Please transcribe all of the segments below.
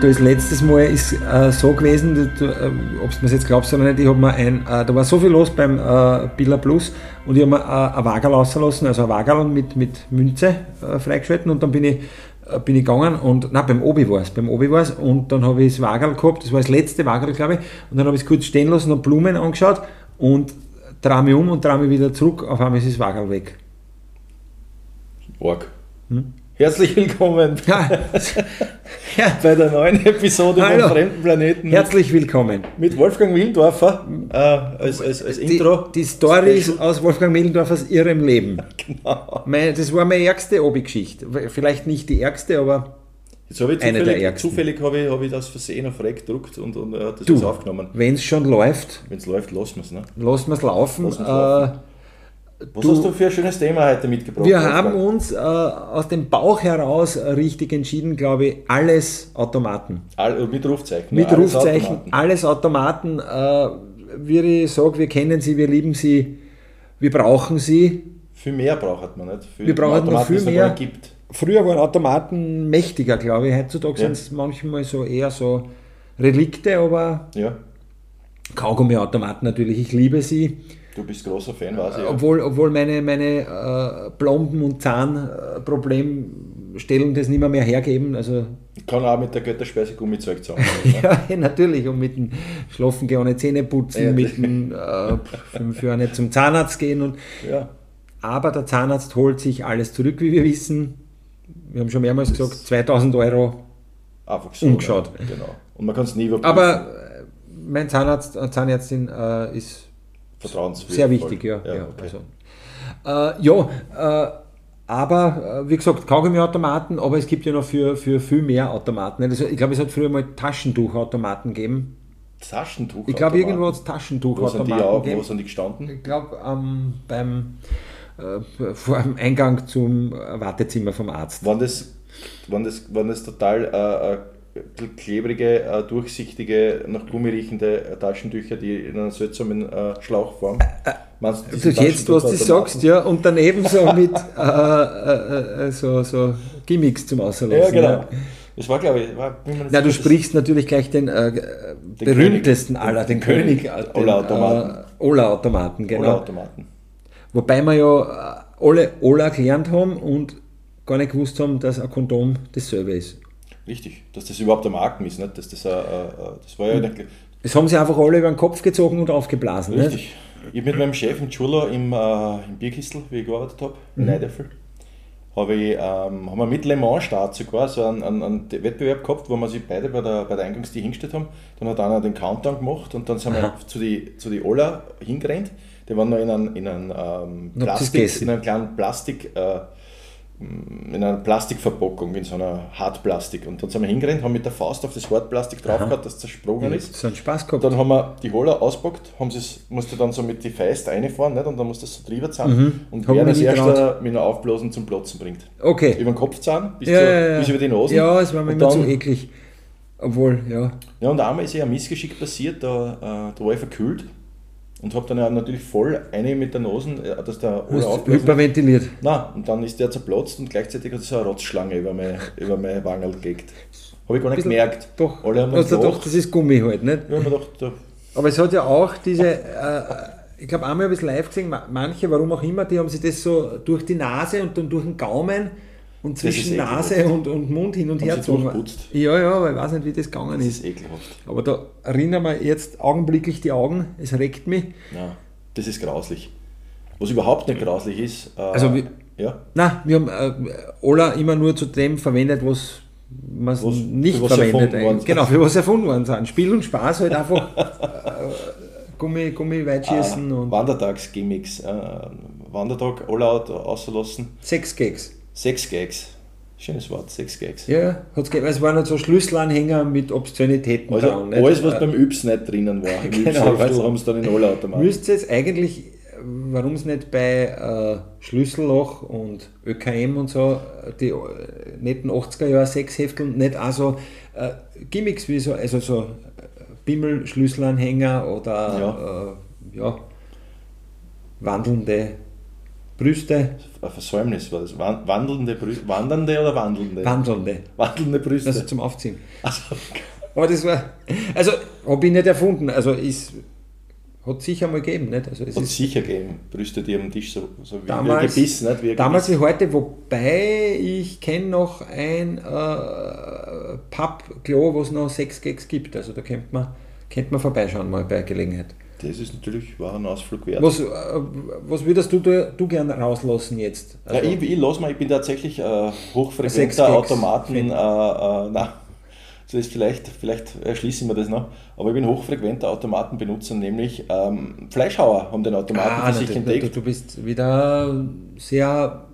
da ist letztes Mal ist, äh, so gewesen, äh, ob du mir jetzt glaubst oder nicht, ich habe mir ein, äh, da war so viel los beim äh, Billa Plus und ich habe mir äh, ein Wagerl lassen, also ein Wagerl mit, mit Münze äh, freigeschalten und dann bin ich, äh, bin ich gegangen und, nein, beim Obi war es, beim Obi war es und dann habe ich das Wagerl gehabt, das war das letzte Wagerl, glaube ich, und dann habe ich es kurz stehen lassen und Blumen angeschaut und drehe mich um und drehe mich wieder zurück, auf einmal ist das Wagerl weg. Org. Hm? Herzlich willkommen Ja. ja. bei der neuen Episode Hallo. von Fremden Planeten Herzlich willkommen. mit Wolfgang Wildorfer äh, als, als, als Intro. Die, Stories Special. aus Wolfgang Millendorf aus ihrem Leben. Genau. Mein, das war meine ärgste Obi-Geschichte. Vielleicht nicht die ärgste, aber Jetzt habe ich Eine der zufällig, ärgsten. zufällig habe ich, habe ich das Versehen auf Rec gedruckt und, und er hat das Du. jetzt aufgenommen. wenn es schon läuft, Wenn es läuft, lassen wir es. Ne? lassen wir es laufen. Lassen wir's Äh, laufen. Was du- hast du für ein schönes Thema heute mitgebracht? wir Wolfgang? haben uns äh, aus dem Bauch heraus richtig entschieden, glaube ich, alles Automaten. All, mit Rufzeichen. Mit alles Rufzeichen, Automaten. alles Automaten. Äh, wie ich sage, wir kennen sie, wir lieben sie, wir brauchen sie. Viel mehr braucht man nicht. Für Wir brauchen noch Automaten, viel mehr. gibt. Früher waren Automaten mächtiger, glaube ich. Heutzutage Ja. sind es manchmal so eher so Relikte, aber Ja, Kaugummiautomaten natürlich, ich liebe sie. Du bist großer Fan, weiß ich. Ja. Obwohl, obwohl meine, meine äh, Plomben- und Zahnproblemstellung das nicht mehr, mehr hergeben. Also Kann auch mit der Götterspeise Gummizeug zusammen. ja, natürlich. Und mit dem Schlafen gehen ohne Zähne putzen, Ja. mit dem äh, fünf Jahre nicht zum Zahnarzt gehen. Und, ja. aber der Zahnarzt holt sich alles zurück, wie wir wissen. Wir haben schon mehrmals gesagt, 2000 Euro. Einfach so. Umgeschaut. Genau. Und man kann es nie überprüfen. Aber äh, mein Zahnarzt, äh, Zahnärztin äh, ist Vertrauenswürdig. sehr wichtig, ja. Ja, ja, okay. also. äh, ja äh, aber äh, wie gesagt, Kaugummiautomaten, aber es gibt ja noch für, für viel mehr Automaten. Also, ich glaube, es hat früher mal Taschentuchautomaten gegeben. Taschentuch. Ich glaube, irgendwo hat es Wo sind die Taschentuchautomaten auch? Wo sind die gestanden? Ich glaube, ähm, beim äh, vor dem Eingang zum Wartezimmer vom Arzt. Waren das, waren das, waren das total äh, klebrige, äh, durchsichtige, nach Gummi riechende äh, Taschentücher, die in einer seltsamen äh, Schlauchform? Meinst Du jetzt, was du sagst, ja, und daneben so mit äh, äh, äh, so, so Gimmicks zum Außerlassen. Ja, genau. Das war, glaube ich, war, Na, du sprichst natürlich gleich den, äh, berühmtesten König. aller, den Den König den, aller Automaten. Ola-Automaten, das- genau. Ola-Automaten. Wobei wir ja alle Ola gelernt haben und gar nicht gewusst haben, dass ein Kondom dasselbe ist. Richtig, dass das überhaupt ein Marken ist, nicht? Dass das, äh, das war ja nicht, Das haben sie einfach alle über den Kopf gezogen und aufgeblasen. Nicht? richtig. Ich habe mit meinem Chef im Churlo im, äh, im Bierkistel, wie ich gearbeitet habe, in Mhm. Habe ich, ähm, haben wir mit Le Mans Start sogar so einen, einen, einen Wettbewerb gehabt, wo wir sich beide bei der, bei der Eingangstür hingestellt haben. Dann hat einer den Countdown gemacht und dann sind wir zu die, zu die Ola hingerannt. Die waren noch in einem, in einem, ähm, Plastik, in einem kleinen Plastik, äh, in einer Plastikverpackung, in so einer Hartplastik. Und dann sind wir hingerannt, haben mit der Faust auf das Hartplastik drauf gehabt, das zersprungen ist. So einen Spaß gehabt. Dann haben wir die Holler auspackt, haben sie's, musste dann so mit die Feist reinfahren nicht? und dann musste das so drüber zahlen Mhm. und Hab wer nie erster mit einer Aufblasen zum Platzen bringt. Okay. Über den Kopf zahlen, bis, Ja, zur, ja, bis über die Nase. Ja, es war mir immer zu eklig. Obwohl, ja. Ja, und einmal ist ja ein Missgeschick passiert, da, äh, da war ich verkühlt und habe dann ja natürlich voll eine mit der Nase, äh, dass der Oller aufblasen. hyperventiliert. Nein, und dann ist der zerplatzt und gleichzeitig hat so eine Rotzschlange über meine, über meine Wangerl gelegt. Habe ich gar nicht Bisschen- gemerkt. Doch, Alle haben hast ja gelacht. doch, das ist Gummi halt, nicht? Ja, gedacht, da, Aber es hat ja auch diese, äh, ich glaube einmal habe ich es live gesehen, ma- manche, warum auch immer, die haben sich das so durch die Nase und dann durch den Gaumen und zwischen. Nase und, und Mund hin und Haben her gezogen. Ja, ja, aber ich weiß nicht, wie das gegangen das ist. ist ekelhaft. Aber da erinnern wir jetzt augenblicklich die Augen, es regt mich. Ja, das ist grauslich. Was überhaupt nicht grauslich ist, äh, Also wie- ja, Na, wir haben äh, Ola immer nur zu dem verwendet, was man nicht verwendet. worden. Genau, für was erfunden worden sind. Spiel und Spaß halt einfach äh, Gummi, Gummiweitschießen äh, und Wandertagsgimmicks, äh, Wandertag all out auszulassen, Sexgags. Sex Gags, schönes Wort, Sex Gags. Ja, hat's gegeben. Es waren halt so Schlüsselanhänger mit Obszönitäten Also dran. alles, was Äh, beim Yps nicht drinnen war. Im Genau, also- haben sie dann in alle Automaten. Müsste es eigentlich, warum es nicht bei äh, Schlüsselloch und ÖKM und so, die äh, netten 80er Jahre Sexheftel, nicht auch so äh, Gimmicks wie so, also so äh, Bimmel-Schlüsselanhänger oder ja. Äh, ja, wandelnde Brüste. Ein Versäumnis war das. Wandelnde Brüste. Wandernde oder wandelnde? Wandelnde. Wandelnde Brüste. Also zum Aufziehen. Also, aber das war. Also, habe ich nicht erfunden. Also, ist. Hat sicher mal gegeben, nicht? Also es hat sicher gegeben, Brüste, die am Tisch so, so wie damals, wie Gebiss, nicht? Wie damals Gebiss. wie heute, wobei ich kenne noch ein äh, Pappklo, wo es noch sechs Gags gibt. Also da könnte man, könnte man vorbeischauen mal bei Gelegenheit. Das ist natürlich war ein Ausflug wert. Was, äh, was würdest du, du, du gerne rauslassen jetzt? ja, ich, ich lasse mal, ich bin tatsächlich äh, hochfrequenter. Automaten, äh, äh, nein, das ist vielleicht, vielleicht erschließe ich mir das noch, aber ich bin hochfrequenter Automatenbenutzer, nämlich ähm, Fleischhauer haben den Automaten Ah, für sich entdeckt, du, du bist wieder sehr,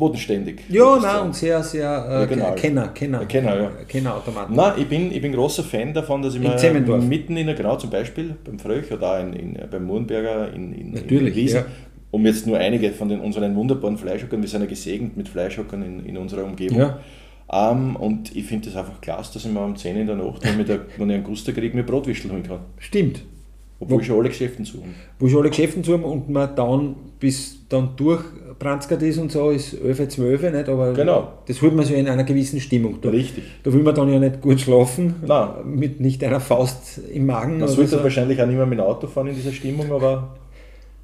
bodenständig. ja, nein, und sehr, sehr äh, Regional. Kenner, Kenner, Kenner, ja. Kennerautomaten. Nein, ich bin, ich bin großer Fan davon, dass ich In mir mitten in der, genau zum Beispiel beim Fröch oder auch in, in, beim Murenberger in, in, Natürlich, in Wiesen, ja. um jetzt nur einige von den, unseren wunderbaren Fleischhockern, wir sind ja gesegnet mit Fleischhockern in, in unserer Umgebung. Ja. Ähm, und ich finde das einfach klasse, dass ich mir um 10 in der Nacht, wenn ich, da, wenn ich einen Guster kriege, mir Brotwischel holen kann. Stimmt. Obwohl Wo- ich schon alle Geschäften zu haben. wo schon alle Geschäfte zu haben und man dann bis dann durchbranzgert ist und so, ist 11, 12, nicht? aber Genau. das holt man so in einer gewissen Stimmung. Da, Richtig. da will man dann ja nicht gut schlafen, Nein. mit nicht einer Faust im Magen. Man sollte so. wahrscheinlich auch nicht mehr mit dem Auto fahren in dieser Stimmung, aber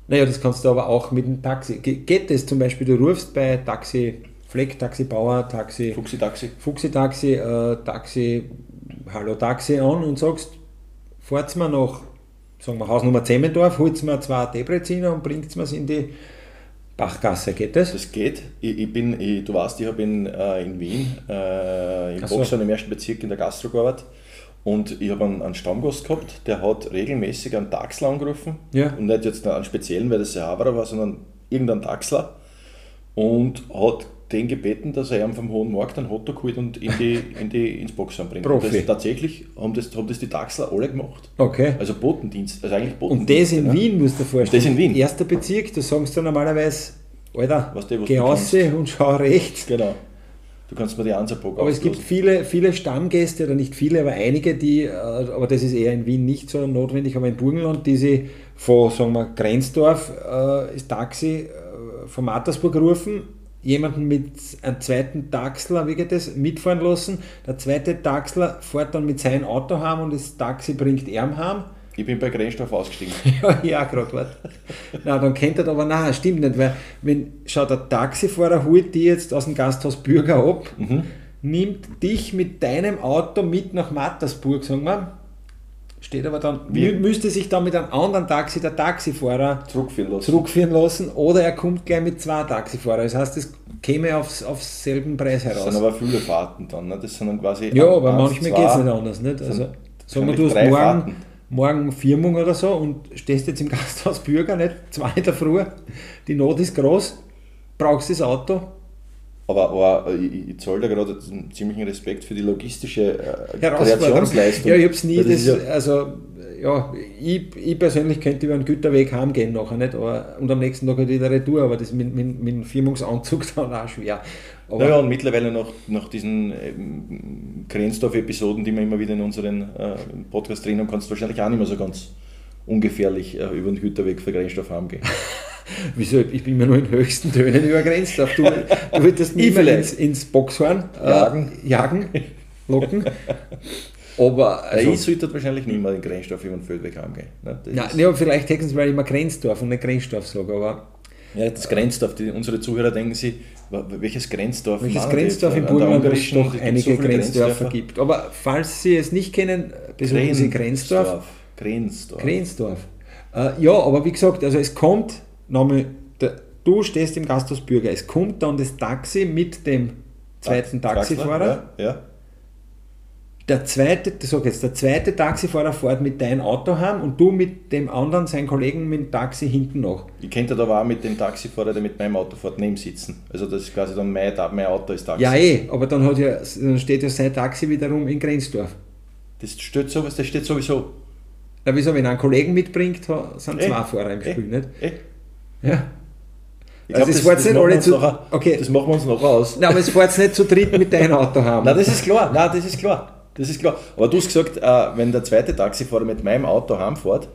Naja, das kannst du aber auch mit dem Taxi. Ge- Geht das zum Beispiel, du rufst bei Taxi Fleck, Taxi Bauer, Taxi Fuchsi Taxi. Fuchsi Taxi, äh, Taxi, Hallo Taxi an und sagst, fahrt's mir nach, sagen wir Hausnummer Zemmendorf, holt's mir zwei Debreziner und bringt's mir's in die Bachgasse, geht das? Das geht. Ich, ich bin, ich, du weißt, ich habe in, äh, in Wien, äh, in Ach so. Boxern im ersten Bezirk in der Gastro gearbeitet. Und ich habe einen, einen Stammgast gehabt, der hat regelmäßig einen Taxler angerufen. Ja. Und nicht jetzt einen speziellen, weil das der Haberer war, sondern irgendeinen Taxler. Und hat den gebeten, dass er ihm vom Hohen Markt einen Hotdog holt und in die, in die, ins Boxern bringt. Profi. Und das, tatsächlich haben das, haben das die Taxler alle gemacht. Okay. Also Botendienst, also eigentlich Und Botendienst. das in Wien, musst du dir vorstellen. Das in Wien. Erster Bezirk, da sagst du normalerweise, Alter, Was der, was geh du raus und schau rechts. Genau. Du kannst mir die Ansatzbock Aber es gibt viele, viele Stammgäste, oder nicht viele, aber einige, die, äh, aber das ist eher in Wien nicht so notwendig, aber in Burgenland, die sie von, sagen wir, Grenzdorf äh, das Taxi äh, von Mattersburg rufen, jemanden mit einem zweiten Taxler, wie geht das, mitfahren lassen. Der zweite Taxler fährt dann mit seinem Auto heim und das Taxi bringt er heim. Ich bin bei Grenzstoff ausgestiegen. Ja, ja, gerade warte. Na, dann kennt er aber, nein, stimmt nicht, weil wenn, schau, der Taxifahrer holt die jetzt aus dem Gasthaus Bürger ab, Mhm. nimmt dich mit deinem Auto mit nach Mattersburg, sagen wir, steht aber dann, Wie? mü müsste sich dann mit einem anderen Taxi der Taxifahrer Zurückführen lassen. zurückführen lassen oder er kommt gleich mit zwei Taxifahrern. Das heißt, es käme aufs, aufs selben Preis Das heraus. sind aber viele Fahrten dann. Ne? Das sind dann quasi. Ja, aber eins, manchmal geht es nicht anders. Nicht? Also, sagen wir, du hast morgen, Fahrten. morgen Firmung oder so und stehst jetzt im Gasthaus Bürger, nicht? Zwei in der Früh, die Not ist groß, brauchst das Auto. Aber, aber äh, ich, ich zahle da gerade einen ziemlichen Respekt für die logistische äh. Kreationsleistung. Ja, ich habe es nie, das, ist ja, also ja, ich, ich persönlich könnte über einen Güterweg heimgehen nachher nicht, aber, und am nächsten Tag halt wieder Retour, aber das mit, mit, mit dem Firmungsanzug dann auch schwer. Aber, naja, und mittlerweile nach, nach diesen ähm, Grenzdorf-Episoden, die wir immer wieder in unseren äh, Podcast drin haben, kannst du wahrscheinlich auch nicht mehr so ganz ungefährlich äh, über den Güterweg für Grenzstoff heimgehen. Wieso? Ich bin mir nur in höchsten Tönen über Grenzdorf. Du, du würdest mich mal ins, ins Boxhorn äh, Jagen. jagen, locken. Aber, Also, ich sollte weltwahrscheinlich nicht mehr den Grenzstoff über den Feldweg heimgehen. Ne? Ist- ja, vielleicht hätten sie, weil ich immer Grenzdorf und nicht Grenzdorf sage, aber Ja, das Grenzdorf, die, unsere Zuhörer denken sich, welches Grenzdorf welches Grenzdorf in der Burgenland es doch gibt einige so Grenzdörfer gibt. Aber falls Sie es nicht kennen, besuchen Sie Grenzdorf. Grenzdorf. Grenzdorf. Äh, ja, aber wie gesagt, also es kommt, nochmal, der, du stehst im Gasthaus Bürger, es kommt dann das Taxi mit dem zweiten Taxifahrer. Ja, ja. Der zweite, sag jetzt, der zweite Taxifahrer fährt mit deinem Auto heim und du mit dem anderen, seinen Kollegen, mit dem Taxi hinten nach. Ich könnte da aber auch mit dem Taxifahrer, der mit meinem Auto fährt, neben sitzen. Also das ist quasi dann mein, Ta- mein Auto ist Taxi. Ja, eh, aber dann, hat ja, dann steht ja sein Taxi wiederum in Grenzdorf. Das steht, sowas, das steht sowieso. Na, wieso, wenn er einen Kollegen mitbringt, sind Eh, zwei Fahrer im eh, Spiel, nicht? eh. Ja. Ich Also es fährt nicht machen alle wir uns zu- Nachher, okay. Das machen wir uns nachher aus. Nein, aber es fährt nicht zu dritt mit deinem Auto heim. Nein, das ist klar. Nein, das ist klar. Das ist klar. Aber du hast gesagt, äh, wenn der zweite Taxifahrer mit meinem Auto heimfährt,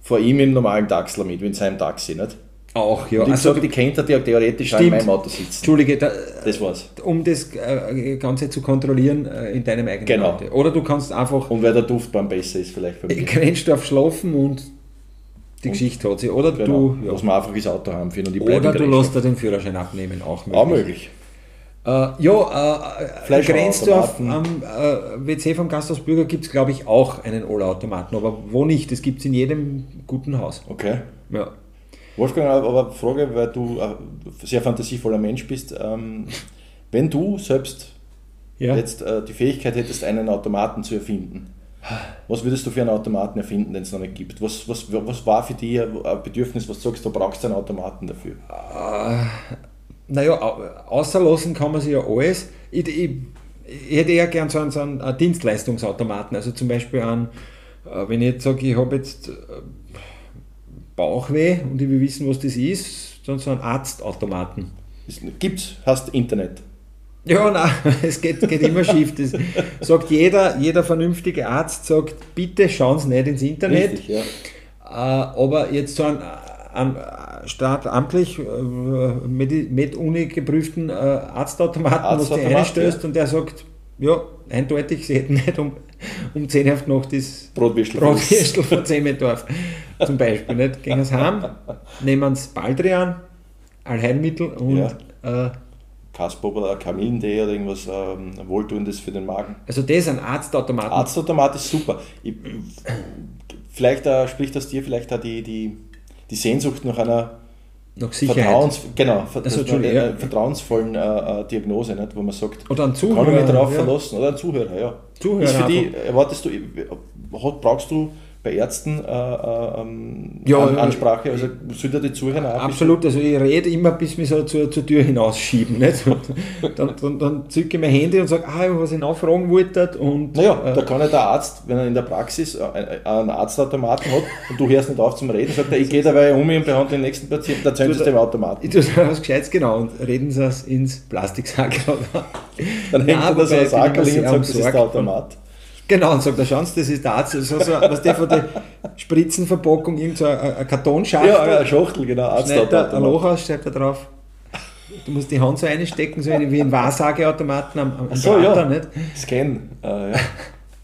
fahre ich mit dem normalen Taxler mit, mit seinem Taxi, nicht? Auch, ja. Und ich Also, also, die könnte ja theoretisch auch in meinem Auto sitzen. Entschuldige, da, Das war's. um das äh, Ganze zu kontrollieren äh, in deinem eigenen Genau. Auto. Oder du kannst einfach Und weil der Duftbahn besser ist vielleicht bei mir. grenzt auf Schlafen und die Geschichte hat sie. Oder Genau. du, ja. Dass wir einfach das Auto haben für und die bleiben oder du lässt dir den Führerschein abnehmen, auch möglich. Auch möglich. Äh, ja, äh, Grenzdorf am Automaten. äh, WC vom Gasthaus Bürger gibt es, glaube ich, auch einen Ola-Automaten. Aber wo nicht? Das gibt es in jedem guten Haus. Okay. Ja. Wolfgang, aber Frage, weil du ein sehr fantasievoller Mensch bist. Ähm, wenn du selbst Ja. jetzt äh, die Fähigkeit hättest, einen Automaten zu erfinden, was würdest du für einen Automaten erfinden, den es noch nicht gibt? Was, was, was war für dich ein Bedürfnis, was du sagst, du brauchst einen Automaten dafür? Naja, au- außerlassen kann man sich ja alles. Ich, ich, ich hätte eher gern so einen, so einen äh, Dienstleistungsautomaten. Also zum Beispiel einen, äh, wenn ich jetzt sage, ich habe jetzt äh, Bauchweh und ich will wissen, was das ist, dann so einen Arztautomaten. Es Gibt's, hast Internet. Ja, nein, es geht, geht immer schief. Das sagt jeder, jeder vernünftige Arzt, sagt, bitte schauen Sie nicht ins Internet. Richtig, ja. Äh, aber jetzt so einen, einen staatamtlich, äh, Medi- Med-Uni geprüften äh, Arztautomaten, was du Arztautomat, einstößt ja. und der sagt, ja, eindeutig, sie hätten nicht um, um 10 Uhr noch das Brotwürstel. Brotwürstel von Zemmendorf zum Beispiel. Nicht? Gehen sie heim, nehmen sie Baldrian, Allheilmittel und äh, Kaspop oder Kamillentee oder irgendwas ähm, Wohltuendes für den Magen. also das ein Arztautomaten. Arztautomat ist super. Ich, vielleicht äh, spricht das dir vielleicht auch die, die, die Sehnsucht nach einer noch Sicherheit. Vertrauens, genau, Also, eine ja. vertrauensvollen äh, äh, Diagnose, nicht, wo man sagt, Oder ein kann ich Zuhörer. mich darauf ja. verlassen, oder ein Zuhörer, ja. Zuhörer ist für die, erwartest du, hat, brauchst du bei Ärzten äh, äh, ähm, Ja, An ja. Ansprache, also sind da die ein Absolut, also ich rede immer, bis wir so zur, zur Tür hinausschieben. Nicht? Dann, dann, dann zücke ich mein Handy und sage, ah, was ich nachfragen wollte. Und, Naja, äh, da kann ja der Arzt, wenn er in der Praxis äh, einen Arztautomaten hat und du hörst nicht auf zum Reden, sagt er, ich gehe dabei um und behandle den nächsten Patienten, dann zündest du dem Automaten. ich tue was Gescheites genau und reden sie es ins Plastiksack. Dann hängt er da so wobei ein ich bin immer Sackerl und sagt, das ist der Automat. Genau, und sagt, da schauen Sie, das ist der Arzt. So, so, was der von der Spritzenverpackung, irgend so eine, eine Kartonschachtel. Ja, ja, eine Schachtel, genau, schneidet er ein. Loch aus, schreibt er drauf. Du musst die Hand so einstecken, so wie ein Wahrsageautomaten am, am so, ja. Theater, nicht? Scan. Äh, ja.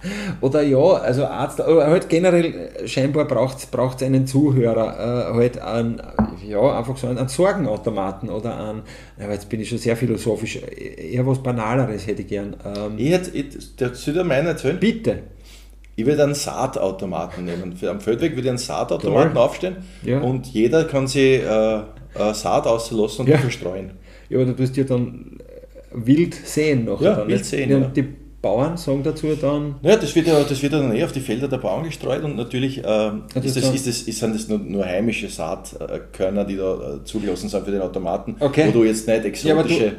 Oder ja, also Arzt, aber halt generell äh, scheinbar braucht es einen Zuhörer, äh, halt an, ja, einfach so einen, Sorgenautomaten oder an, aber jetzt bin ich schon sehr philosophisch, äh, eher was Banaleres hätte ich gern. Ähm, Ich hätte, ich, der dir meinen erzählen? bitte. Ich würde einen Saatautomaten nehmen. Am Feldweg würde ich einen Saatautomaten Toll. aufstellen Ja. und jeder kann sich äh, äh, Saat auslassen und Ja. verstreuen. Ja, aber du tust ja dann wild sehen noch. Ja, dann, wild sehen, ja. Die Bauern sagen dazu dann, Ja, das wird ja, das wird ja dann eh auf die Felder der Bauern gestreut und natürlich ähm, das ist das, ist das, ist, sind das nur, nur heimische Saatkörner, die da äh, zugelassen sind für den Automaten, Okay. wo du jetzt nicht Ja, aber du- exotische...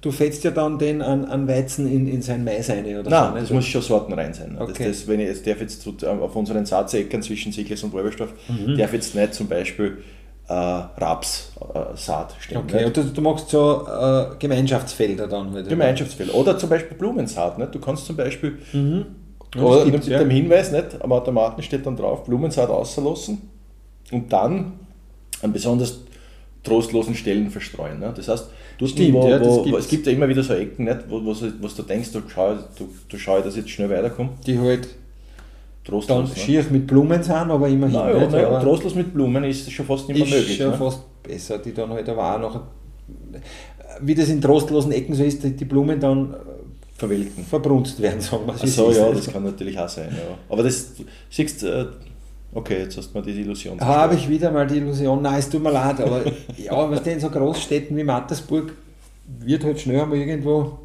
du fetzt ja dann den an, an Weizen in, in sein Mais rein oder Nein, so. das nicht? muss schon Sorten rein sein. ne? Okay. Das, das, wenn ich jetzt darf jetzt zu, auf unseren Saatäckern zwischen Sichles und Wolberstorf, Mhm. darf jetzt nicht zum Beispiel äh, Rapssaat stehen. Okay, nicht? und du, du machst so äh, Gemeinschaftsfelder dann halt. Gemeinschaftsfelder. Oder zum Beispiel Blumensaat. Nicht? Du kannst zum Beispiel, Mhm. Oder mit ja. dem Hinweis, nicht? am Automaten steht dann drauf, Blumensaat auslassen und dann an besonders trostlosen Stellen verstreuen. Ne? Das heißt, dort, Stimmt, wo, ja, wo, es gibt ja immer wieder so Ecken, nicht? Wo, wo, wo du denkst, du schau, du, du schau, dass ich jetzt schnell weiterkomme. Die halt Trostlos. Ne? schier mit Blumen sind, aber immerhin. Naja, nicht, naja, aber trostlos mit Blumen ist schon fast nicht mehr ist möglich. schon Ne? fast besser, die dann halt aber auch noch. Wie das in trostlosen Ecken so ist, die die Blumen dann äh, Verwelken. verbrunst werden, sagen wir so, ja, das kann natürlich auch sein. Ja. Aber das, siehst äh, okay, jetzt hast du mir die Illusion Habe ich wieder mal die Illusion, nein, es tut mir leid, aber ja, was denn in so Großstädten wie Mattersburg wird halt schnell einmal irgendwo,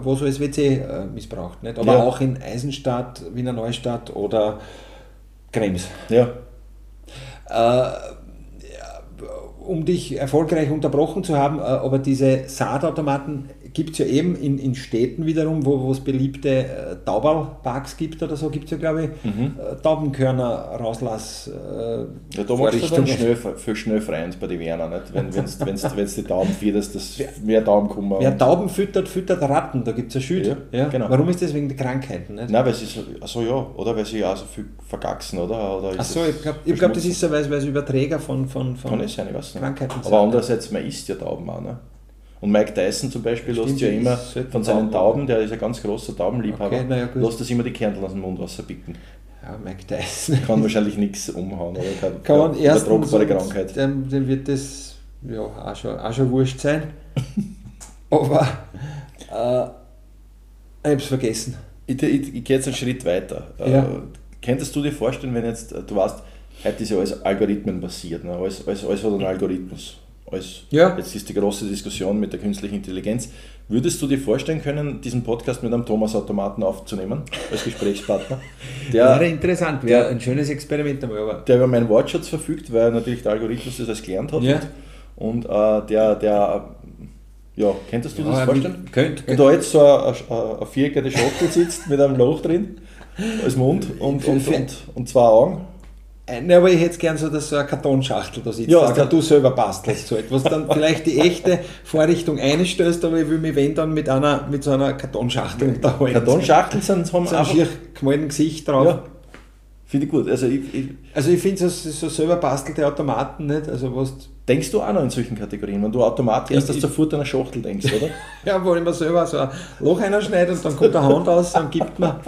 wo so das WC äh, missbraucht. Nicht? Aber Ja. auch in Eisenstadt, Wiener Neustadt oder Krems. Ja, Äh, um dich erfolgreich unterbrochen zu haben, äh, aber diese Saatautomaten gibt es ja eben in, in Städten wiederum, wo es beliebte äh, Tauberparks gibt oder so, gibt es ja, glaube ich, mhm. äh, Taubenkörner rauslass. Äh, ja, da machst du dann schnell, viel schnell bei den Werner, nicht? wenn du wenn die Tauben fütterst, dass mehr Tauben kommen. Wer Tauben füttert, füttert Ratten, da gibt es ein Schild. Ja, ja, genau. Warum ist das wegen der Krankheiten? Nicht? Nein, weil sie so, also ja, oder weil sie auch so viel vergaxen, oder? oder Ach so, ich glaube, glaub, das ist so, weil, sie Überträger von, von, von nicht. Krankheiten sind. Aber andererseits, man isst ja Tauben auch. Ne? Und Mike Tyson zum Beispiel lässt ja immer von seinen Tauben, der ist ein ganz großer Taubenliebhaber, okay, ja, lässt das immer die Kerntel aus dem Mund picken. Ja, Mike Tyson. Kann wahrscheinlich nichts umhauen, oder? Kann, kann man erst Krankheit. Dem, dem wird das ja, auch, schon, auch schon wurscht sein. Aber äh, ich habe es vergessen. Ich, ich, ich gehe jetzt einen Schritt weiter. Äh, ja. Äh, könntest du dir vorstellen, wenn jetzt, du weißt, heute ist ja alles Algorithmen basiert, ne? alles, alles, alles hat einen Algorithmus als ja. jetzt ist die große Diskussion mit der künstlichen Intelligenz. Würdest du dir vorstellen können, diesen Podcast mit einem Thomas Automaten aufzunehmen als Gesprächspartner? Der, wäre interessant, wäre ein schönes Experiment einmal. Aber. Der über meinen Wortschatz verfügt, weil natürlich der Algorithmus das als gelernt hat. Ja. Und, und äh, der, der ja, könntest du ja, das vorstellen? Könnt, Wenn da jetzt so eine, eine viereckige Schachtel sitzt mit einem Loch drin als Mund und, und, und, und zwei Augen. Ne, aber ich hätte gern so, dass so eine Kartonschachtel da sitzt, ja, dass du selber bastelst, so etwas. Dann vielleicht die echte Vorrichtung einstößt, aber ich will mich wenn dann mit einer mit so einer Kartonschachtel unterhalten. Kartonschachteln sind, haben so ein schier gemalten Gesicht drauf. Ja. Finde ich gut. Also ich, ich, also ich finde so, so selber bastelte Automaten nicht. Also was denkst du auch noch in solchen Kategorien, wenn du automatisch erst sofort an eine Schachtel denkst, oder? ja, wo ich mir selber so ein Loch einschneide und dann kommt eine Hand aus und gibt mir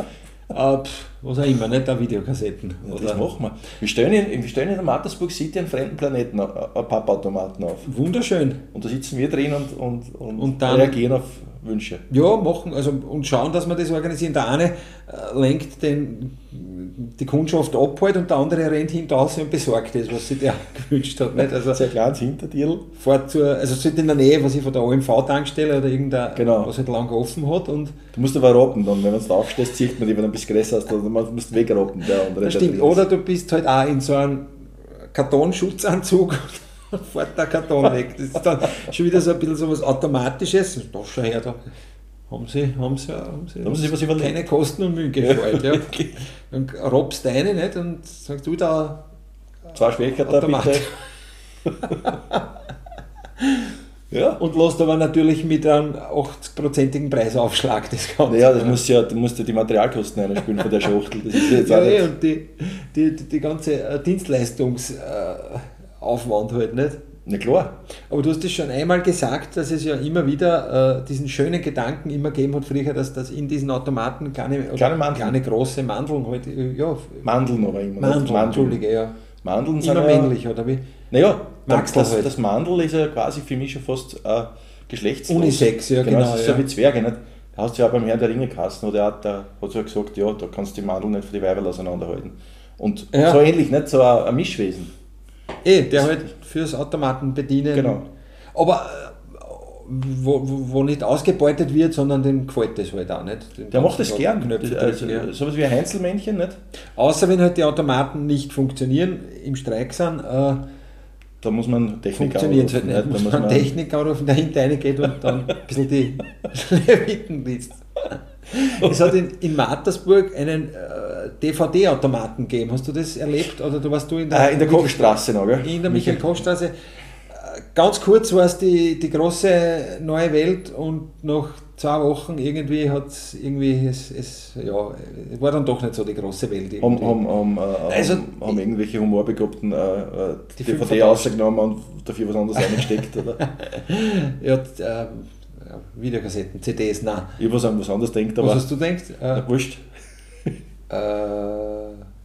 äh, was auch immer, nicht? Auch Videokassetten. Ja, das machen wir. Wir stellen in, wir stellen in der Mattersburg City einen fremden Planeten, einen Pappautomaten auf. Wunderschön. Und da sitzen wir drin und, und, und, und dann, reagieren auf Wünsche. Ja, machen, also und schauen, dass wir das organisieren. Der eine äh, lenkt den, die Kundschaft ab halt und der andere rennt hinter und besorgt das, was sich der gewünscht hat. Nicht? Also, Sehr kleines Hintertier. Fährt zur, also sollte in der Nähe, was ich von der OMV-Tankstelle oder irgendein, genau. was halt lang offen hat. Und du musst aber rappen dann, wenn man es da aufstehst, sieht man die, wenn du ein bisschen größer hast, also man muss wegrappen. Der andere, das stimmt, oder du bist halt auch in so einem Kartonschutzanzug fährt der Karton weg. Das ist dann schon wieder so ein bisschen so was Automatisches. Da schau her, da haben sie, haben sie, haben sie, haben sie was keine Kosten und Mühen gefreut. Ja. Dann robst deine nicht und sagst du da. Zwei Schwächer bitte. ja. Und lässt aber natürlich mit einem 80-prozentigen Preisaufschlag das Ganze. Ja, das muss ja, du musst ja die Materialkosten einspielen von der Schachtel. Das ist jetzt ja, ja, und die, die, die, die ganze äh, Dienstleistungs- äh, Aufwand halt nicht. Na klar. Aber du hast es schon einmal gesagt, dass es ja immer wieder äh, diesen schönen Gedanken immer gegeben hat früher, dass, dass in diesen Automaten kleine, kleine, Mandeln. kleine große Mandeln halt, äh, ja. Mandeln aber immer. Mandeln, Mandeln. Entschuldige, ja. Mandeln sind immer männlich, oder wie? Naja, das, das, halt. das Mandel ist ja quasi für mich schon fast äh, geschlechtslos. Unisex, ja genau. genau das ist ja wie Zwerge, nicht? Da hast du ja beim Herrn der Ringe Kasten, oder hat, der hat so gesagt, ja, da kannst du die Mandeln nicht für die Weiberl auseinanderhalten. Und ja. so ähnlich, nicht? So ein, ein Mischwesen. Eh, der halt fürs Automaten bedienen. Genau. Aber äh, wo, wo, nicht ausgebeutet wird, sondern dem gefällt das halt auch nicht. Den der macht das gern. Knöpfe also, so was wie ein Heinzelmännchen, nicht? Außer wenn halt die Automaten nicht funktionieren, im Streik sind. Äh, da muss man Technik Funktioniert halt nicht. Da muss man, man Technik anrufen, der hinter reingeht und dann ein bisschen die Leviten liest. es hat in, in Mattersburg einen äh, DVD-Automaten gegeben. Hast du das erlebt? Oder du warst du in der, äh, in der Kochstraße noch, gell? In der Michael-Koch-Straße. Äh, ganz kurz war es die, die große neue Welt und nach zwei Wochen irgendwie hat irgendwie es, es ja, war dann doch nicht so die große Welt. Haben, haben, haben, äh, also, haben, irgendwelche humorbegabten äh, äh die DVD rausgenommen und dafür was anderes reingesteckt, oder? ja, Videokassetten, CDs, nein. Ich was an was anderes denkt, aber. Was hast du denkt? Äh, na, wurscht. Äh,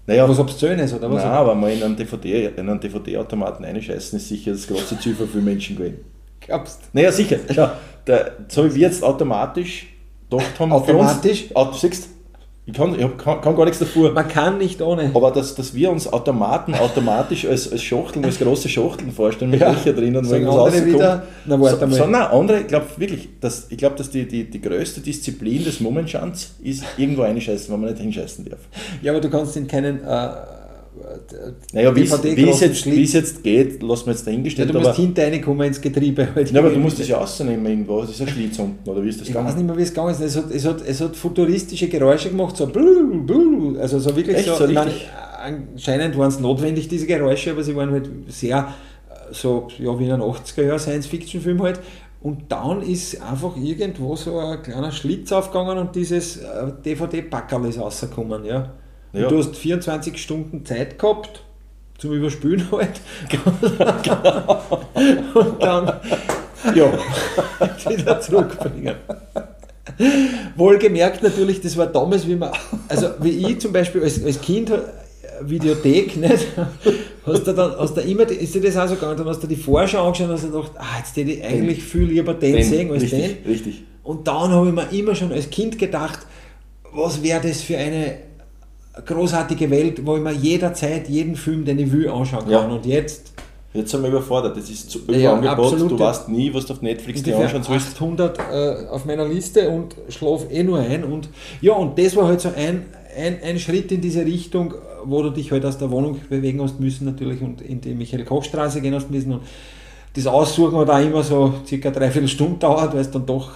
naja, was Obszönes oder was? Nein, aber mal in einen DVD-Automaten DVD einscheißen ist sicher das große Ziel für viele Menschen gewesen. Glaubst du? Naja, sicher. Schau, der, so wie wir jetzt automatisch gedacht haben, automatisch? Für uns, siehst, ich kann, ich kann, kann, gar nichts dafür. Man kann nicht ohne. Aber dass, dass wir uns Automaten automatisch als, als Schachteln, als große Schachteln vorstellen, mit ja. Löcher drin und wenn was rauskommt. Wieder, na, warte so, mal. So, nein, andere, ich glaube wirklich, dass, ich glaube, dass die, die, die größte Disziplin des Mummenschanz ist, irgendwo einscheißen, wo man nicht hinscheißen darf. Ja, aber du kannst in keinen. Äh, naja, wie es jetzt, jetzt geht, lassen wir jetzt dahingestellt. Ja, du musst hinter reinkommen ins Getriebe. Halt ja, aber du musst das ja rausnehmen irgendwo, das ist ein Schlitz unten, oder wie ist das Ich gegangen? weiß nicht mehr, wie es gegangen ist. Es hat, es, hat, es hat futuristische Geräusche gemacht, so blub, blub, also so wirklich Echt, so, so meine, anscheinend waren es notwendig, diese Geräusche, aber sie waren halt sehr so, ja, wie in einem 80er-Jahr Science-Fiction-Film halt. Und dann ist einfach irgendwo so ein kleiner Schlitz aufgegangen und dieses DVD-Packerl ist rausgekommen. Ja. Ja. du hast 24 Stunden Zeit gehabt zum Überspülen halt. und dann ja, wieder zurückbringen. Wohlgemerkt natürlich, das war damals, wie man, also wie ich zum Beispiel als, als Kind Videothek, nicht? Hast du dann, hast du immer, ist dir das auch so gegangen, dann hast du die Vorschau angeschaut und hast du gedacht, ah, jetzt hätte ich eigentlich viel lieber den, den sehen als richtig, den. Richtig. Und dann habe ich mir immer schon als Kind gedacht, was wäre das für eine großartige Welt, wo ich mir jederzeit jeden Film, den ich will, anschauen kann. Ja. Und jetzt. Jetzt sind wir überfordert, das ist zu ja, du weißt nie, was du auf Netflix dir anschauen sollst. 800 äh, auf meiner Liste und schlafe eh nur ein. Und ja, und das war halt so ein, ein, ein Schritt in diese Richtung, wo du dich halt aus der Wohnung bewegen hast müssen natürlich und in die Michael-Koch-Straße gehen hast müssen. Und das Aussuchen hat auch immer so circa dreiviertel Stunden dauert, weil es dann doch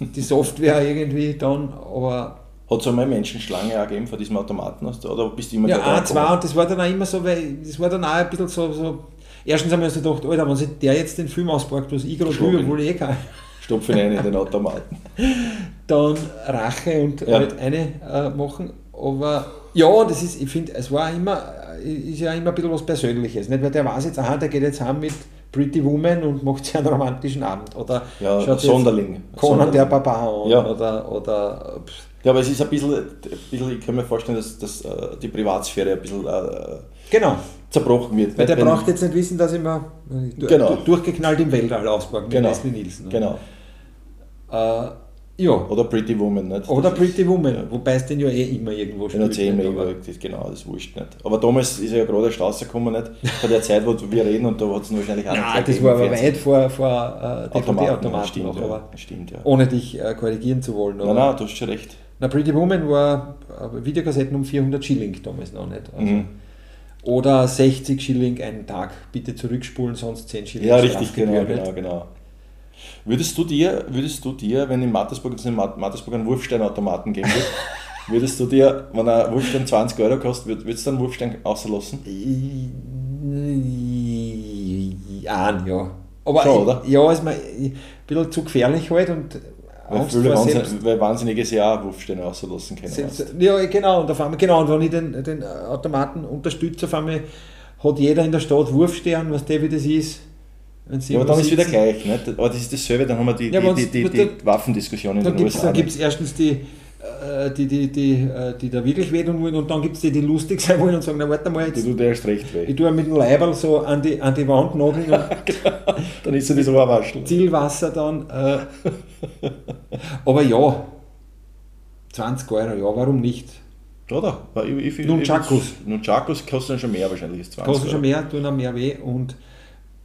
die Software irgendwie dann, aber hat es einmal Menschenschlange auch gegeben vor diesem Automaten? Oder bist du immer Ja, ein, zwei, und das war dann auch immer so, weil das war dann auch ein bisschen so, so erstens haben wir uns gedacht, Alter, wenn sich der jetzt den Film auspackt, was ich gerade tue, obwohl ich eh kann. Stopfen ihn in den Automaten. dann Rache und ja. halt eine äh, machen, aber ja, das ist, ich finde, es war immer, ist ja immer ein bisschen was Persönliches. Nicht? Weil der weiß jetzt, aha, der geht jetzt heim mit Pretty Woman und macht sich einen romantischen Abend. Oder ja, Sonderling. Conan Sonderling. der Papa an. Ja. Oder, oder, ja, aber es ist ein bisschen, ein bisschen ich kann mir vorstellen, dass, dass uh, die Privatsphäre ein bisschen uh, genau. zerbrochen wird. Weil der braucht jetzt nicht wissen, dass ich mir genau. durchgeknallt im Weltall auspacken genau. Leslie Nielsen. Genau. Uh, ja. Oder Pretty Woman, nicht? Oder das Pretty Woman, ja. wobei es den ja eh immer irgendwo spielt. Ja, immer irgendwo, das, genau, das wurscht nicht. Aber damals ist er ja gerade erst rausgekommen, nicht? Von der Zeit, wo wir reden und da hat es wahrscheinlich auch Nein, das war aber weit vor, vor äh, DVD-Automaten stimmt, ja, stimmt, ja. ohne dich äh, korrigieren zu wollen. Nein, nein, du hast schon recht. Na, Pretty Woman war äh, Videokassetten um 400 Schilling damals noch nicht. Also, mhm. Oder 60 Schilling einen Tag, bitte zurückspulen, sonst 10 Schilling. Ja, richtig, genau, genau, genau. Würdest du dir, würdest du dir wenn in Mattersburg, in Mattersburg einen Wurfsteinautomaten geben würde, würdest du dir, wenn ein Wurfstein 20 Euro kostet, würdest du einen Wurfstein auslassen? Ja, ja. Aber Schon, oder? Ja, ist mir ein bisschen zu gefährlich halt und weil viele Wahnsinn, weil Wahnsinniges Jahr Wurfsteine rauslassen können. Selbst, ja, genau, und auf einmal, genau, und wenn ich den, den Automaten unterstütze, auf einmal hat jeder in der Stadt Wurfstern, was der wie das ist ja, aber dann ist wieder gleich. Nicht? Aber das ist dasselbe, dann haben wir die, ja, die, die, die, die Waffendiskussion in den USA. Dann gibt es erstens die, die, die, die, äh, die da wirklich wehtun wollen und dann gibt es die, die lustig sein wollen und sagen, na warte mal jetzt. Die tut erst recht weh. Ich tue mit dem Leiberl so an die, an die Wand nageln und genau. dann ist sie das Ohrwaschel. Zielwasser dann. Äh, aber ja, 20 Euro, ja, warum nicht? Oder? Ich, ich, Nunchakus. Nunchakus kosten schon mehr wahrscheinlich als 20 Kosten schon mehr, tun auch mehr weh und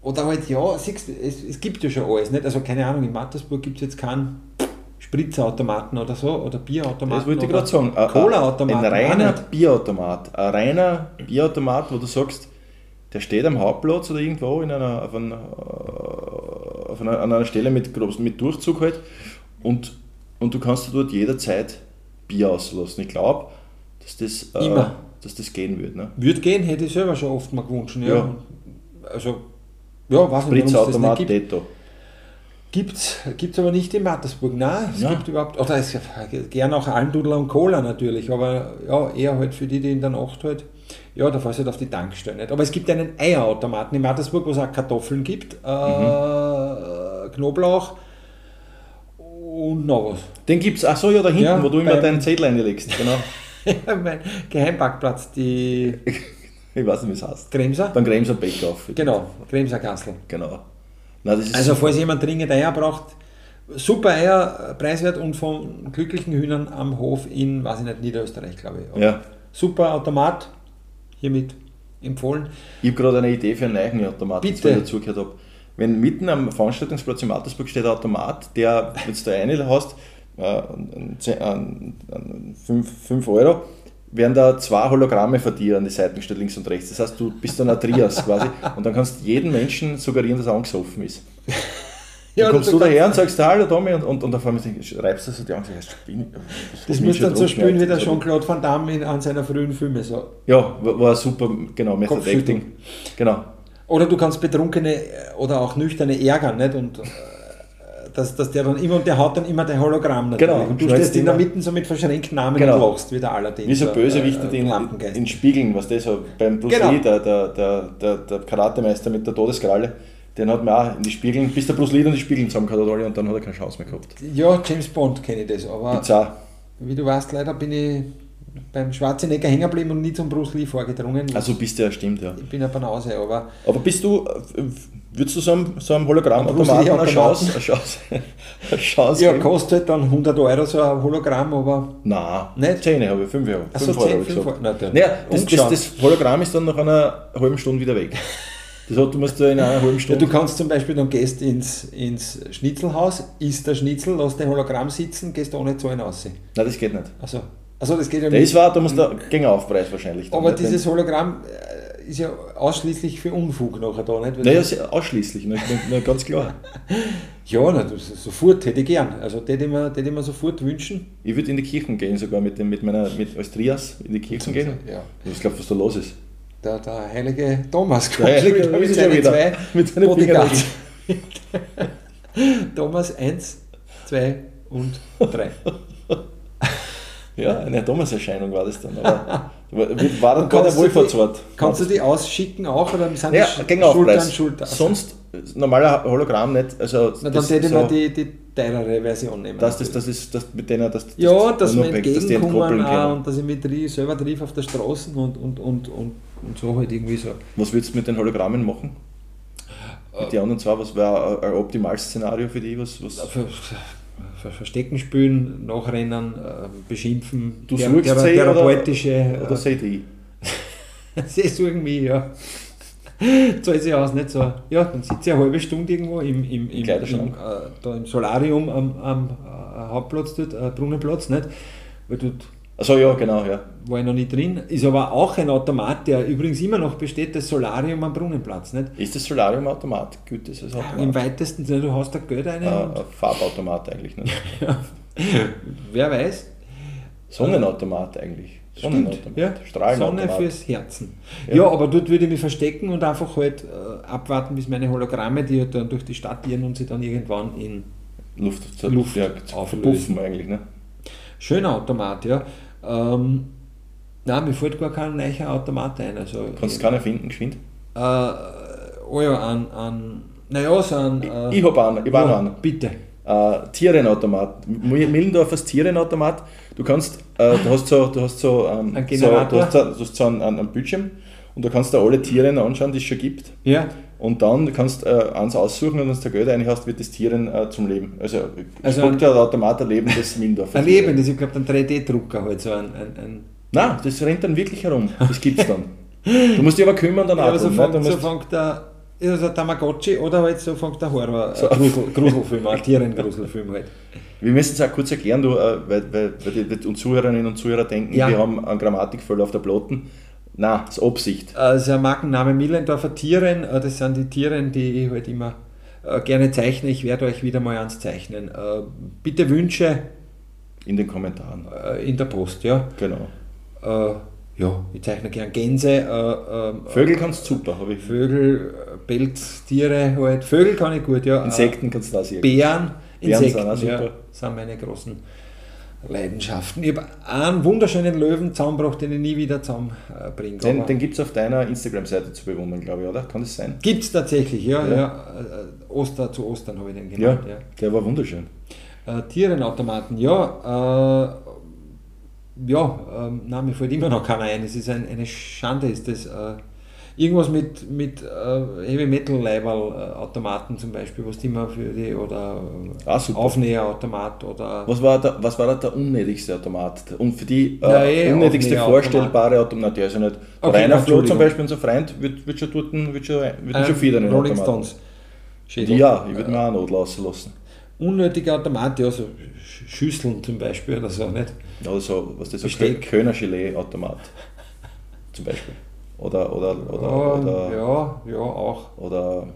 oder halt, ja, siehst, es, es gibt ja schon alles. Nicht? Also keine Ahnung, in Mattersburg gibt es jetzt keinen Spritzerautomaten oder so oder Bierautomaten. Das wollte ich gerade sagen. Cola-Automaten. Ein reiner Bierautomat. Ein reiner Bierautomat, wo du sagst, der steht am Hauptplatz oder irgendwo in einer, auf, einer, auf einer, an einer Stelle mit, mit Durchzug halt und, und du kannst dort jederzeit Bier auslassen. Ich glaube, dass das, äh, dass das gehen wird. Ne? Würde gehen, hätte ich selber schon oft mal gewünscht. Ja. ja. Also ja, was Spritzautomat Detto. Gibt es aber nicht in Mattersburg. Nein, es ja. gibt überhaupt, oder es gerne auch Almdudler und Cola natürlich, aber ja, eher halt für die, die in der Nacht halt, ja, da fährst du halt auf die Tankstelle nicht. Aber es gibt einen Eierautomaten in Mattersburg, wo es auch Kartoffeln gibt, äh, mhm. Knoblauch und noch was. Den gibt es, ach so, ja, da hinten, ja, wo du immer deinen Zettel einlegst, genau. ja, mein Geheimparkplatz, die. Ich weiß nicht, wie es heißt. Gremser? Beim Gremser Backoff. Genau, Gremser Kassel. Genau. Nein, also falls jemand dringend Eier braucht, super Eier, preiswert und von glücklichen Hühnern am Hof in, weiß ich nicht, Niederösterreich, glaube ich. Aber ja. Super Automat, hiermit empfohlen. Ich habe gerade eine Idee für einen neuen Automat, Bitte. ich dazugehört habe. Wenn mitten am Veranstaltungsplatz in Mattersburg steht ein Automat, der, wenn du da eine hast, 5 Euro, werden da zwei Hologramme von dir an die Seiten gestellt, links und rechts. Das heißt, du bist dann ein Trias quasi und dann kannst du jedem Menschen suggerieren, dass er angesoffen ist. Dann Ja, kommst du daher und sagst, hallo Tommy, und, und, und auf einmal reibst du so die Angst, ich bin, Das müsste dann so spielen wie der Jean-Claude Van Damme in, an seiner frühen Filme. So. Ja, war, war super, genau, Method. Acting. Genau. Oder du kannst Betrunkene oder auch Nüchterne ärgern, nicht? Und äh, dass, dass der dann immer, und der hat dann immer dein Hologramm natürlich. Genau. Und du stehst in der Mitte so mit verschränkten Armen Genau. und lachst, wie der Aladdin. Wie so der, Bösewichte, äh, in, Lampengeist. in Spiegeln, was das so beim Bruce Genau. Lee, der, der, der, der, der Karatemeister mit der Todeskralle, den hat man auch in die Spiegeln, bis der Bruce Lee dann die Spiegeln zusammengehauen hat und dann hat er keine Chance mehr gehabt. Ja, James Bond kenne ich das, aber Bizarr. wie du weißt, leider bin ich beim Schwarzenegger hängen geblieben und nie zum Bruce Lee vorgedrungen. Also bist du ja, stimmt, ja. ich bin eine Banause, aber Aber bist du, würdest du so einem, so einem Hologrammautomaten eine? Chance, eine Chance, eine Chance ja, kostet dann 100 Euro so ein Hologramm, aber Nein, Nicht? 10 habe ich, 5 Euro. Ach so, 5 Euro 10, habe ich 5 gesagt. Euro. Na, der- Naja, das, das, das Hologramm ist dann nach einer halben Stunde wieder weg. Das heißt, du musst da in einer halben Ja, Stunde... du kannst zum Beispiel, dann gehst ins, ins Schnitzelhaus, isst der Schnitzel, lass dein Hologramm sitzen, gehst ohne Zahlen raus. Nein, das geht nicht. Also, also das geht ja Das nicht. war, da musst du gegen Aufpreis wahrscheinlich. dann Aber nicht, wenn- dieses Hologramm äh, ist ja ausschließlich für Unfug nachher da, nicht? Weil Naja, ausschließlich, ne, ne, ganz klar. ja, na, das ist sofort hätte ich gern. Also hätte ich mir, hätte ich mir sofort wünschen. Ich würde in die Kirchen gehen, sogar mit, dem, mit meiner, mit, als Trias in die Kirchen gehen. Ja. Ich glaube, was da los ist. Der, der heilige Thomas Der heilige mit ist seinen wieder. zwei Mit seinen Bodyguards. Thomas 1, 2 und 3. Ja, eine Thomas-Erscheinung war das dann. Aber war, dann keine kannst du die- Wohlfahrtsort. Kannst du die ausschicken auch oder sind Ja, die gegen Schultern, Aufpreis. Schultern? Sonst, normaler Hologramm nicht. Also, Na, dann das, hätte ich so, mir die, die teurere Version nehmen. das, das, das ist das mit denen, das, das ja, dass wir unabhängig, dass die entgegenkommen entkoppeln auch und dass ich mich selber triff auf der Straße und, und, und, und, und so halt irgendwie so. Was würdest du mit den Hologrammen machen? Äh. Mit den anderen zwei, was wäre ein optimales Szenario für die? Was, was, Verstecken spielen, nachrennen, äh, beschimpfen, du thera- suchst thera- sie oder, therapeutische. oder seht ich? sie suchen mich, ja. Zahlt sich aus, nicht so. Ja, dann sitze ich eine halbe Stunde irgendwo im, im, im, im, äh, da im Solarium am, am äh, Hauptplatz dort, äh, Brunnenplatz, nicht? Weil dort Also ja, genau, ja. war ich noch nicht drin. Ist aber auch ein Automat, der übrigens immer noch besteht, das Solarium am Brunnenplatz. Nicht? Ist das Solarium Automat? Gut, das ist Im Automat. weitesten Sinne, du hast da Geld rein. Äh, ein Farbautomat eigentlich. Nicht? Wer weiß. Sonnenautomat eigentlich. Sonnenautomat. ja. Sonne fürs Herzen. Ja. Ja. aber dort würde ich mich verstecken und einfach halt äh, abwarten, bis meine Hologramme, die halt dann durch die Stadt irren und sie dann irgendwann in Luft, Luft ja, verpuffen eigentlich. Ne? schöner Automat, ja. Ähm, nein, mir fällt gar kein neuer Automat ein. Also, Kannst du keinen finden, geschwind? Äh, oh ja, an, an naja, so ein. Äh, Ich habe einen, ich ja, einen. Bitte. Äh, Tierenautomat. Millendorfers Tierenautomat. Du kannst, äh, du hast so, du hast so, ähm, Ein so, du hast so, du hast so einen, einen, einen Bildschirm und da kannst du alle Tiere anschauen, die es schon gibt. Ja. Und dann kannst du äh, eins aussuchen und wenn du da Geld hast, wird das Tieren äh, zum Leben. Also, Also spuckt der Automat ein Leben des Millendorfer. Ein Leben, das ich glaube, ein 3D-Drucker halt, so ein. ein, ein Nein, das rennt dann wirklich herum. Das gibt's dann. Du musst dich aber kümmern dann ja, aber so ne? fängt, so fängt der. Ja, so ein Tamagotchi oder halt so fängt der Horror, So. äh, Grusel, Gruselfilm, ein Tierengruselfilm halt. Wir müssen es auch kurz erklären, du, äh, weil, weil, weil die, die Zuhörerinnen und Zuhörer denken, Ja. wir haben einen Grammatikfehler auf der Plotten. Nein, das ist Absicht. Also ein Markenname Millendorfer Tieren, äh, das sind die Tieren, die ich halt immer äh, gerne zeichne. Ich werde euch wieder mal ans Zeichnen. Äh, Bitte Wünsche In den Kommentaren. äh, in der Post, ja. Genau. Äh, ja, ich zeichne gern Gänse, äh, Vögel kannst du super, habe ich. Vögel, äh, Pelztiere halt. Vögel kann ich gut, ja. Insekten kannst du da sehen. Äh, Bären, Bären Insekten, sind auch super. ja, sind meine großen Leidenschaften. Ich habe einen wunderschönen Löwen zusammengebracht, den ich nie wieder zusammenbringe. Den, den gibt es auf deiner Instagram-Seite zu bewundern, glaube ich, oder? Kann das sein? Gibt es tatsächlich, ja. Ja. ja. Äh, Oster zu Ostern habe ich den genannt. Ja. der war wunderschön. Äh, Tierenautomaten, ja. Äh, ja, ähm, nein, mir fällt immer noch keiner ein. Es ist ein, eine Schande, ist das. Äh, irgendwas mit, mit äh, Heavy Metal Leiberl äh, Automaten zum Beispiel, was die immer für die oder Ah. Aufnäherautomat oder Was war, der, was war da der unnötigste Automat? Und für die Ja, äh, eh, unnötigste vorstellbare Automat, der ist ja nicht. Okay, Rainer Flo Entschuldigung. zum Beispiel, unser Freund, wird, wird schon dort, wird schon, wird Ähm, schon viel Rolling Automaten. Stones. Schädel. Ja, ich würde mir auch Not lassen lassen. unnötige Automaten, ja, so Sch- Schüsseln zum Beispiel oder so, nicht? Oder so, was das so. Kölner Gelee-Automat. Zum Beispiel. Oder, oder, oder, Ja, oder, ja, ja, auch. oder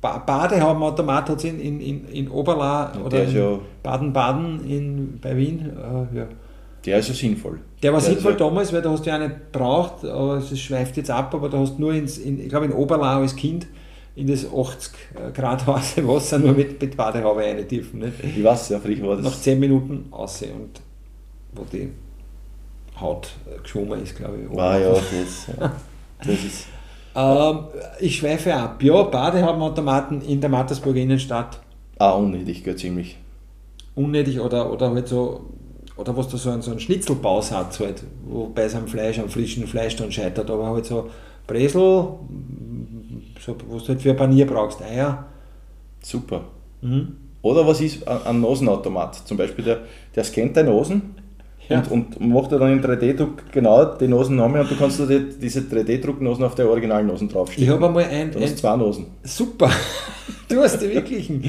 Ba Badehabenautomat hat es in, in, in, in Oberla oder in Baden-Baden bei Wien. Äh, ja. der ist ja sinnvoll. Der war Der sinnvoll ja- damals, weil da hast du ja nicht gebraucht, aber es schweift jetzt ab, aber da hast du nur ins, in, ich glaube in Oberlau als Kind in das 80 Grad heiße Wasser nur mit, mit Badehaube rein dürfen. Nicht? Ich weiß, ja, früher war Nach das. 10 Minuten aus und wo die Haut äh, geschwommen ist, glaube ich. Ah ja, das, ja. das ist. Ähm, ich schweife ab. Ja, Badehabenautomaten in der Mattersburger Innenstadt Ah, unnötig, gell, ziemlich. unnötig oder, oder halt so, oder was da so ein, so ein Schnitzelbausatz halt, wo bei seinem Fleisch, am frischen Fleisch dann scheitert, aber halt so Bresel, so, was du halt für ein Panier brauchst, Eier. Super. Mhm. Oder was ist ein ein Nosenautomat? Zum Beispiel, der, der scannt deine Nosen Ja. und, und macht dir dann im 3D-Druck genau die Nosennamen und du kannst dir die, diese 3D-Drucknosen auf der originalen Nosen Ich draufstellen. habe einmal ein, Dann hast ein du zwei Nosen. super, du hast die wirklichen,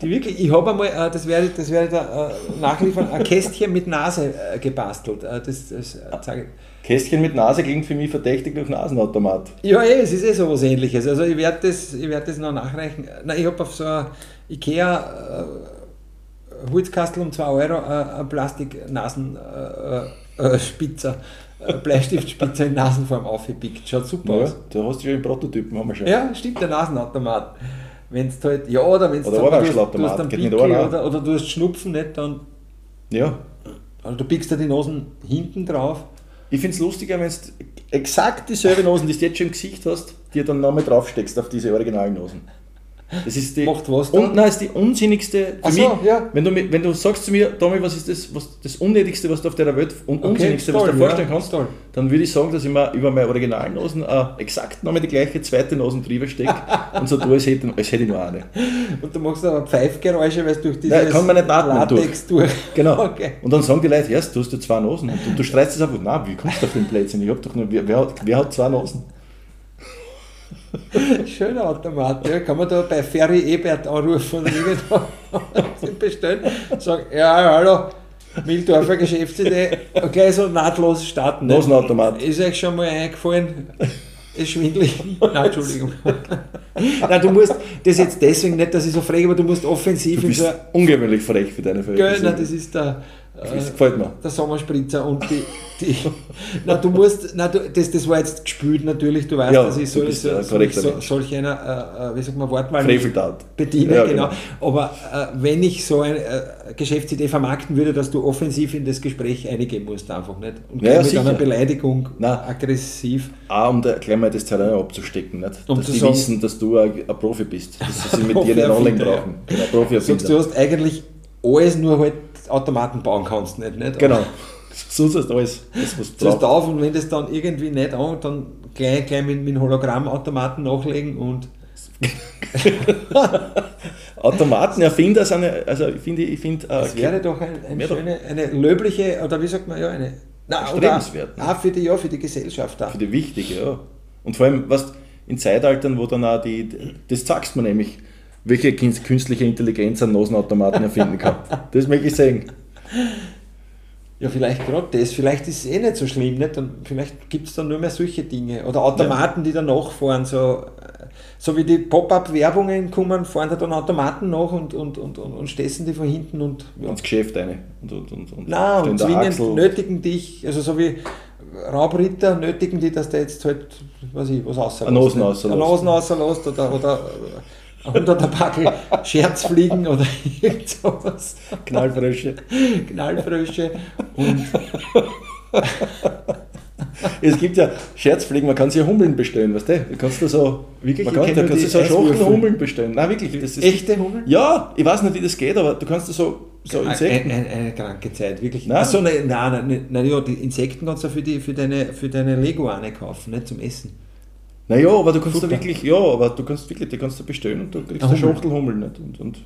die wirklich, ich habe einmal, äh, das werde ich, das werde ich da äh, nachliefern, ein Kästchen mit Nase äh, gebastelt. Das, das zeige ich. Kästchen mit Nase klingt für mich verdächtig nach Nasenautomat. Ja, eh, es ist eh so was ähnliches. Also ich werde das, ich werd das noch nachreichen. Nein, ich habe auf so ein Ikea Holzkastel um 2 Euro äh, Plastik-Nasenspitzer, äh, Spitzer, äh, Bleistiftspitzer in Nasenform aufgepickt. Schaut super Ja, aus. da hast du ja einen Prototypen, haben wir schon. Ja, stimmt, der Nasenautomat. Wenn es halt, ja, oder wenn es Oder du, hast- Ohrwaschelautomat, du hast einen geht mit Pickel Ohren auch. oder, oder du hast Schnupfen, nicht, dann, ja. also du pickst dir die Nosen hinten drauf. Ich finde es lustiger, wenn du exakt dieselbe Nosen, die du jetzt schon im Gesicht hast, dir dann nochmal draufsteckst auf diese originalen Nosen. Das ist die, Macht was und, nein, ist die unsinnigste. Für so, mich, ja. wenn, du, wenn du sagst zu mir, Tommy, was ist das, was, das Unnötigste, was du auf der Welt und Okay, Unsinnigste, was toll, du dir vorstellen ja, kannst, toll. dann würde ich sagen, dass ich mir über meine originalen Nosen äh, exakt nochmal die gleiche zweite Nosen drüber stecke und so tue, als hätte, als hätte ich nur eine. Und du machst aber Pfeifgeräusche, weil du durch dieses Nein, kann man nicht atmen Latex durch. Genau. Okay. Und dann sagen die Leute, ja, du hast ja zwei Nosen. Und du, du streitst es einfach, nein, wie kommst du auf den Plätzchen? Ich hab doch nur, wer, wer, hat, wer hat zwei Nosen? Schöner Automat, ja. Kann man da bei Ferry Ebert anrufen und irgendwo bestellen? Sagen, ja, hallo, Mildorfer Geschäftsidee, gleich so nahtlos starten. ne? Nosenautomat. Ist euch schon mal eingefallen? Ist schwindelig. Nein, Entschuldigung. Nein, du musst, das jetzt deswegen nicht, dass ich so frage, aber du musst offensiv Du bist so. ungewöhnlich frech für deine Verhältnisse. nein, das ist der. Das äh, gefällt mir. der Sommerspritzer und die, die na du musst, na du, das, das war jetzt gespült natürlich, du weißt, Ja, dass ich so, so, so, solch einer, äh, äh, wie sagt man, Wortwahl bediene, Ja, genau. genau. Aber äh, wenn ich so eine äh, Geschäftsidee vermarkten würde, dass du offensiv in das Gespräch eingehen musst, einfach nicht. Und Ja, mit sicher. einer Beleidigung Nein. aggressiv. Auch um da gleich mal das Terrain abzustecken, nicht? Um dass zu die sagen- wissen, dass du ein, ein Profi bist. Dass sie mit dir nicht anlegen erfinder, ja. brauchen. Genau, Profi Sagst du, hast eigentlich alles nur halt Automaten bauen kannst, nicht? nicht? Genau. Hast du alles, das, was du brauchst. auf und wenn das dann irgendwie nicht an, dann gleich, gleich mit, mit Hologrammautomaten nachlegen und Automatenerfinder sind, also ich finde, ich finde, äh, Das wäre doch ein, doch- schöne, eine löbliche, oder wie sagt man, ja, eine. Na, Erstrebenswert, ne? Auch für die, ja, für die Gesellschaft da. für die wichtige, ja. Und vor allem, was in Zeitaltern, wo dann auch die, das sagst man nämlich, welche kün- künstliche Intelligenz einen Nosenautomaten erfinden kann. Das möchte ich sehen. Ja, vielleicht gerade das, vielleicht ist es eh nicht so schlimm, nicht? Und vielleicht gibt es dann nur mehr solche Dinge. Oder Automaten, die dann nachfahren, so, so wie die Pop-Up-Werbungen kommen, fahren da dann Automaten nach und, und, und, und, und stessen die von hinten und ja. Ins Geschäft eine. Und, und, und, und Nein, und zwingend Axel- nötigen dich, also so wie Raubritter nötigen die, dass der jetzt halt, weiß ich, was rauslässt. Eine Nosen rauslässt. Eine Nosen oder, oder ein hunderter Packel Scherzfliegen oder irgend sowas. Knallfrösche. Knallfrösche und Es gibt ja Scherzfliegen, man kann sich ja Hummeln bestellen, weißt du? Du kannst da so, Wirklich? man kann, da kannst du so Schachtel. Hummeln bestellen. Nein, wirklich. Das ist, echte Hummeln? Ja, ich weiß nicht, wie das geht, aber du kannst da so, so Insekten. Eine, eine, eine kranke Zeit, wirklich. Nein. Nein, nein, nein, nein, nein, ja, die Insekten kannst du für, die, für, deine, für deine Leguane kaufen, nicht zum Essen. Naja, aber du kannst da Futter. wirklich, ja, aber du kannst wirklich, die kannst du bestellen und du kriegst Eine. Schachtel Hummel nicht. Und, und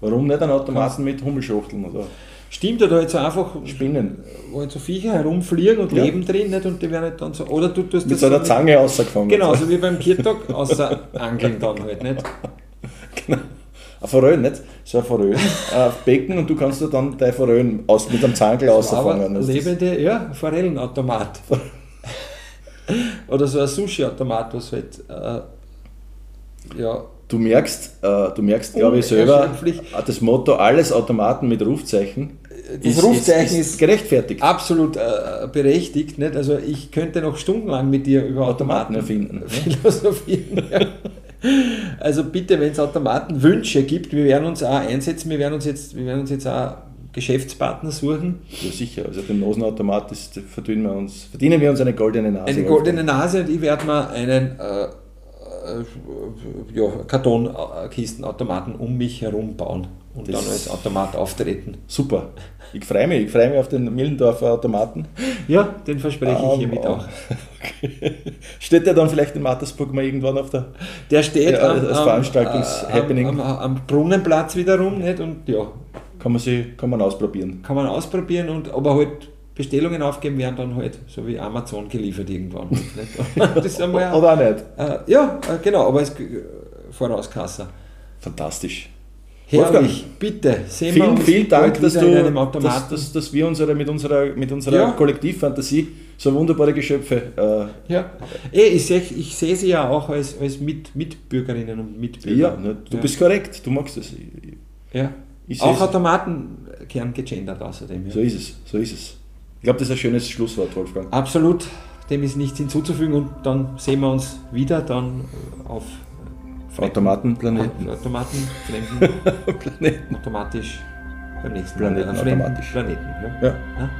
warum nicht einen Automaten mit Hummelschachteln oder Stimmt, oder halt so einfach, Spinnen? wo halt so Viecher herumfliegen und Ja. leben drin nicht, und die werden halt dann so, oder du tust Mit das so einer Zange rausgefangen. Genau, so wie beim Kirtag, außer Angeln dann halt nicht. ein Forellen, nicht? So ein Forellen, ein Becken und du kannst da dann dein Forellen aus, mit einem Zangel ausfangen. Aber lebende, ja, Forellenautomat. Oder so ein Sushi-Automat, was halt, äh, ja. Du merkst, äh, du merkst, glaube ich, selber, das Motto alles Automaten mit Rufzeichen. Das ist, Rufzeichen ist, ist, gerechtfertigt. Absolut äh, berechtigt. Nicht? Also ich könnte noch stundenlang mit dir über Automaten, Automaten erfinden. Philosophieren. ja. Also bitte, wenn es Automatenwünsche gibt, wir werden uns auch einsetzen, wir werden uns jetzt, wir werden uns jetzt auch Geschäftspartner suchen. Ja sicher, also den Nosenautomat ist, verdienen wir uns, verdienen wir uns eine goldene Nase. Eine goldene Nase und ich werde mir einen äh, äh, ja, Kartonkistenautomaten um mich herum bauen und das dann als Automat auftreten. Super. Ich freue mich, ich freue mich auf den Millendorfer Automaten. Ja, den verspreche ich hiermit um, auch. Okay. Steht der dann vielleicht in Mattersburg mal irgendwann auf der Der steht ja, am, als Veranstaltungs-Happening. Am, am, am, Brunnenplatz wiederum nicht und ja. Kann man, sie, kann man ausprobieren. Kann man ausprobieren und aber halt Bestellungen aufgeben werden dann halt so wie Amazon geliefert irgendwann. das einmal, Oder auch nicht? Äh, ja, äh, genau, aber es äh, Vorauskasser. Fantastisch. Herrlich, bitte. Sehen vielen, wir uns vielen Dank, dass, du, dass, dass, dass, wir unsere, mit unserer, mit unserer ja. Kollektivfantasie so wunderbare Geschöpfe. Äh, ja, eh, ich sehe ich seh sie ja auch als, als Mit, Mitbürgerinnen und Mitbürger. Ja, ne, du ja. bist korrekt, du magst es. Ja. Auch Automaten kehren gegendert außerdem. Ja. So ist es, so ist es. Ich glaube, das ist ein schönes Schlusswort, Wolfgang. Absolut, dem ist nichts hinzuzufügen und dann sehen wir uns wieder dann auf Automatenplaneten. Automaten, fremden Planeten. Automatisch beim nächsten Planeten. Mal. Automatisch. Planeten. Ja. ja.